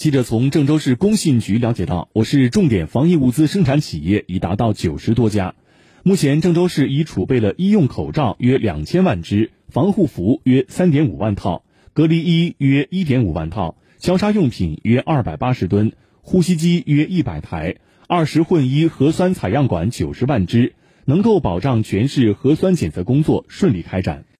记者从郑州市工信局了解到我市重点防疫物资生产企业已达到九十多家。目前郑州市已储备了医用口罩约两千万只防护服约三点五万套隔离衣约一点五万套消杀用品约二百八十吨呼吸机约一百台二十混一核酸采样管九十万只能够保障全市核酸检测工作顺利开展。